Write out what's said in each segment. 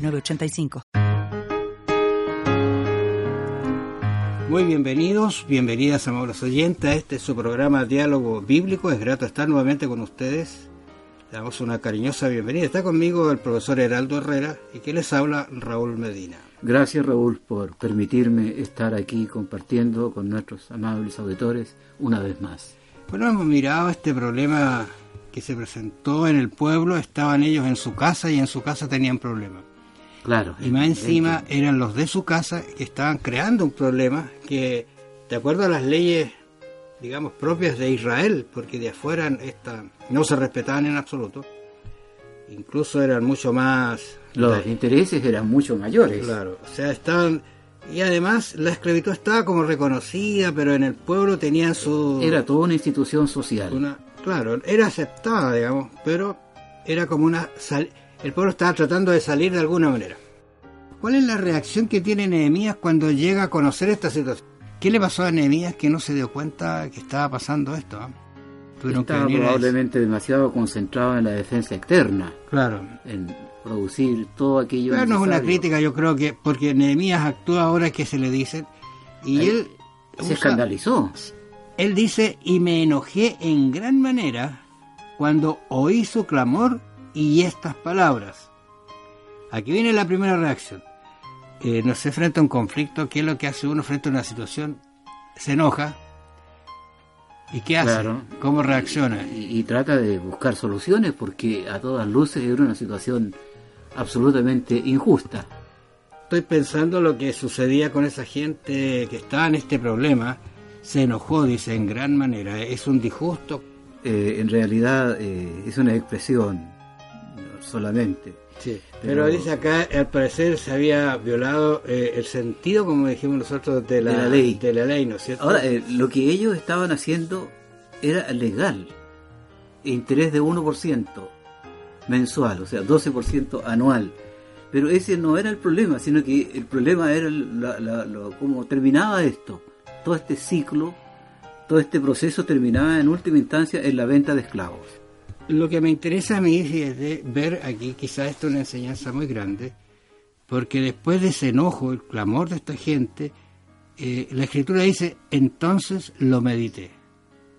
906985. Muy bienvenidos, bienvenidas amables oyentes a este su programa Diálogo Bíblico. Es grato estar nuevamente con ustedes. Le damos una cariñosa bienvenida. Está conmigo el profesor Heraldo Herrera y que les habla Raúl Medina. Gracias Raúl por permitirme estar aquí compartiendo con nuestros amables auditores una vez más. Bueno, hemos mirado este problema que se presentó en el pueblo. Estaban ellos en su casa y en su casa tenían problemas. Claro. Y más encima eran los de su casa que estaban creando un problema que, de acuerdo a las leyes, digamos, propias de Israel, porque de afuera esta, no se respetaban en absoluto, incluso eran mucho más... Los intereses eran mucho mayores. Claro, o sea, estaban... Y además la esclavitud estaba como reconocida, pero en el pueblo tenían su... Era toda una institución social. Una, claro, era aceptada, digamos, pero era como una el pueblo estaba tratando de salir de alguna manera. ¿Cuál es la reacción que tiene Nehemías cuando llega a conocer esta situación? ¿Qué le pasó a Nehemías que no se dio cuenta que estaba pasando esto? Ah? Estaba probablemente demasiado concentrado en la defensa externa. Claro. En producir todo aquello. Pero no es una crítica, yo creo que porque Nehemías actúa ahora que se le dicen y él, se escandalizó. Él dice y me enojé en gran manera cuando oí su clamor y estas palabras. Aquí viene la primera reacción. Eh, no se enfrenta a un conflicto, ¿qué es lo que hace uno frente a una situación? Se enoja. ¿Y qué hace? ¿Cómo reacciona? Y, trata de buscar soluciones porque a todas luces era una situación absolutamente injusta. Estoy pensando lo que sucedía con esa gente que estaba en este problema. Se enojó, dice, en gran manera. Es un disgusto. Eh, en realidad eh, es una expresión solamente. Sí, pero, dice acá, al parecer se había violado eh, el sentido, como dijimos nosotros, de la, ley. De la ley, ¿no es cierto? Ahora, eh, lo que ellos estaban haciendo era legal. Interés de 1% mensual, o sea, 12% anual. Pero ese no era el problema, sino que el problema era cómo terminaba esto. Todo este ciclo, todo este proceso terminaba en última instancia en la venta de esclavos lo que me interesa a mí es ver aquí, quizás esto es una enseñanza muy grande, porque después de ese enojo, el clamor de esta gente, eh, la escritura dice, entonces lo medité.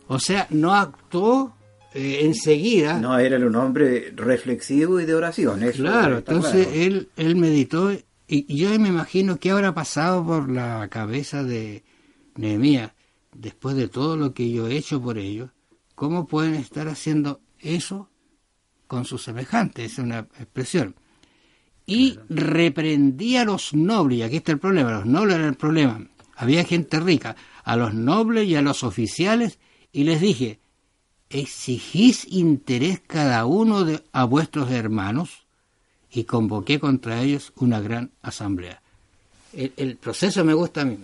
O sea, no actuó eh, enseguida. No, era un hombre reflexivo y de oración. claro, entonces Él, él meditó y, yo me imagino qué habrá pasado por la cabeza de Nehemías después de todo lo que yo he hecho por ellos. ¿Cómo pueden estar haciendo eso con sus semejantes, es una expresión. Y reprendía a los nobles, y aquí está el problema, los nobles eran el problema. Había gente rica, a los nobles y a los oficiales, y les dije, exigís interés cada uno de, a vuestros hermanos, y convoqué contra ellos una gran asamblea. El, proceso me gusta a mí.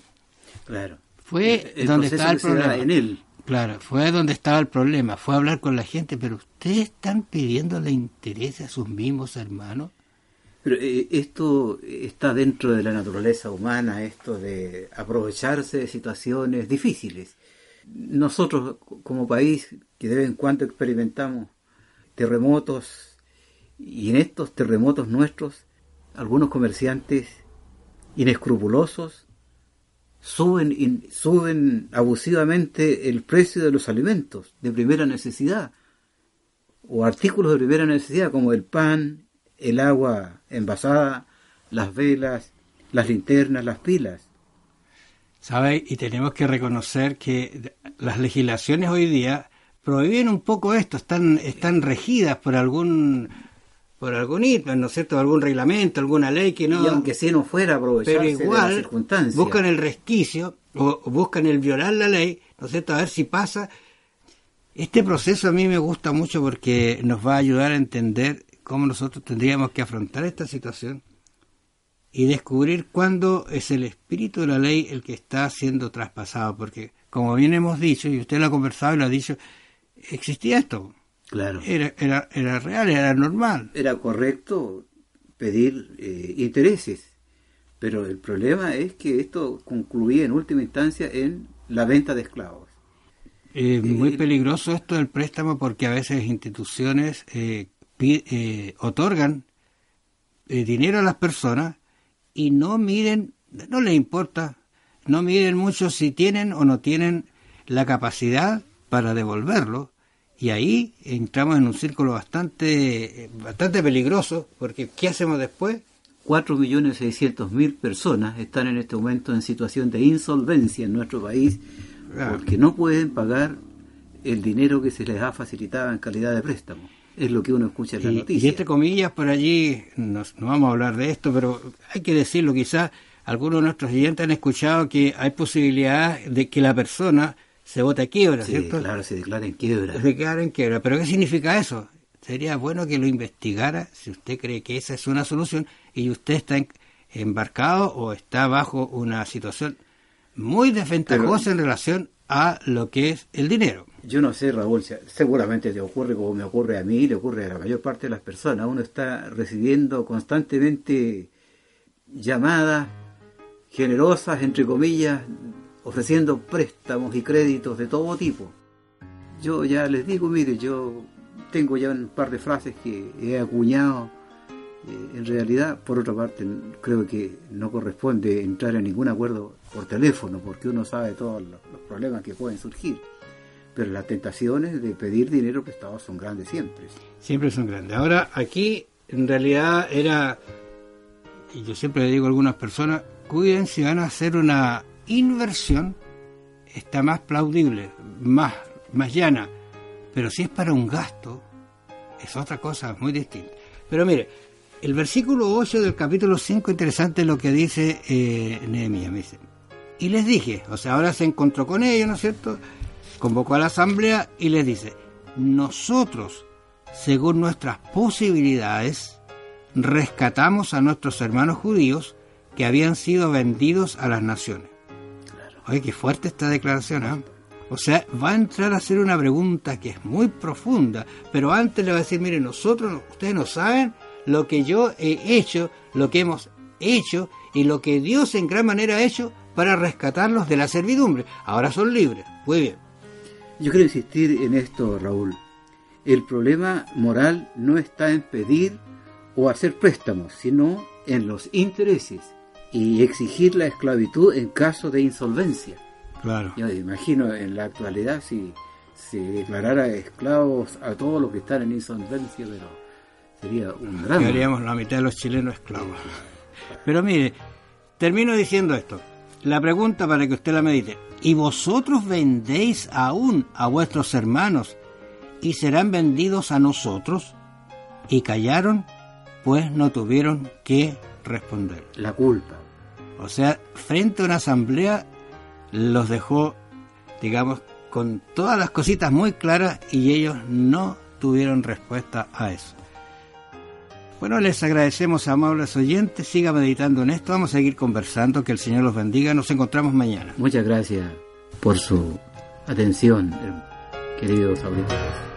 Claro. Fue donde está el problema. En él. Claro, fue donde estaba el problema, fue hablar con la gente, pero ustedes están pidiéndole interés a sus mismos hermanos. Pero eh, esto está dentro de la naturaleza humana, esto de aprovecharse de situaciones difíciles. Nosotros como país, que de vez en cuando experimentamos terremotos, y en estos terremotos nuestros, algunos comerciantes inescrupulosos suben, suben abusivamente el precio de los alimentos de primera necesidad o artículos de primera necesidad como el pan, el agua envasada, las velas, las linternas, las pilas. ¿Sabe? Y tenemos que reconocer que las legislaciones hoy día prohíben un poco esto, están, están regidas por algún por algún ¿no es cierto? Algún reglamento, alguna ley que no. Y aunque si no fuera aprovecharse pero igual, Buscan el resquicio o, buscan el violar la ley, ¿no es cierto? A ver si pasa. Este proceso a mí me gusta mucho porque nos va a ayudar a entender cómo nosotros tendríamos que afrontar esta situación y descubrir cuándo es el espíritu de la ley el que está siendo traspasado, porque como bien hemos dicho, y usted lo ha conversado y lo ha dicho, existía esto. Claro. Era, era, era real, era normal. Era correcto pedir eh, intereses, pero el problema es que esto concluía en última instancia en la venta de esclavos. Es muy peligroso esto del préstamo porque a veces instituciones eh, eh, otorgan dinero a las personas y no miren, no les importa, no miren mucho si tienen o no tienen la capacidad para devolverlo y ahí entramos en un círculo bastante bastante peligroso porque ¿qué hacemos después? 4.600.000 personas están en este momento en situación de insolvencia en nuestro país porque no pueden pagar el dinero que se les ha facilitado en calidad de préstamo. Es lo que uno escucha en la noticia. Y entre comillas, por allí, no, vamos a hablar de esto, pero hay que decirlo, quizás algunos de nuestros oyentes han escuchado que hay posibilidad de que la persona se vote a quiebra, ¿cierto? Claro, se declara en quiebra. Se declara en quiebra. ¿Pero qué significa eso? Sería bueno que lo investigara si usted cree que esa es una solución y usted está embarcado o está bajo una situación muy desventajosa en relación a lo que es el dinero. Yo no sé, Raúl, seguramente te ocurre como me ocurre a mí, le ocurre a la mayor parte de las personas. Uno está recibiendo constantemente llamadas generosas, entre comillas, ofreciendo préstamos y créditos de todo tipo. Yo ya les digo, mire, yo tengo ya un par de frases que he acuñado. Eh, en realidad, por otra parte, creo que no corresponde entrar en ningún acuerdo por teléfono, porque uno sabe todos los, problemas que pueden surgir. Pero las tentaciones de pedir dinero prestado son grandes siempre. Siempre son grandes. Ahora, aquí en realidad era, y yo siempre le digo a algunas personas, cuiden si van a hacer una inversión, está más plaudible, más, más llana. Pero si es para un gasto, es otra cosa muy distinta. Pero mire, el versículo 8 del capítulo 5, interesante lo que dice eh, Nehemías. dice, y les dije, o sea, ahora se encontró con ellos, ¿no es cierto? Convocó a la asamblea y les dice, nosotros, según nuestras posibilidades, rescatamos a nuestros hermanos judíos que habían sido vendidos a las naciones. Oye, qué fuerte esta declaración, ¿eh? O sea, va a entrar a hacer una pregunta que es muy profunda, pero antes le va a decir, mire, nosotros, ustedes no saben lo que yo he hecho, lo que hemos hecho y lo que Dios en gran manera ha hecho para rescatarlos de la servidumbre. Ahora son libres. Muy bien. Yo quiero insistir en esto, Raúl. El problema moral no está en pedir o hacer préstamos, sino en los intereses y exigir la esclavitud en caso de insolvencia. Claro. Yo imagino en la actualidad si se declarara esclavos a todos los que están en insolvencia, pero sería un drama. Quedaríamos la mitad de los chilenos esclavos. Pero mire, termino diciendo esto. La pregunta para que usted la medite. ¿Y vosotros vendéis aún a vuestros hermanos y serán vendidos a nosotros? Y callaron, pues no tuvieron que responder. La culpa. O sea, frente a una asamblea los dejó, digamos, con todas las cositas muy claras y ellos no tuvieron respuesta a eso. Bueno, les agradecemos, amables oyentes. Siga meditando en esto. Vamos a seguir conversando. Que el Señor los bendiga. Nos encontramos mañana. Muchas gracias por su atención, queridos auditores.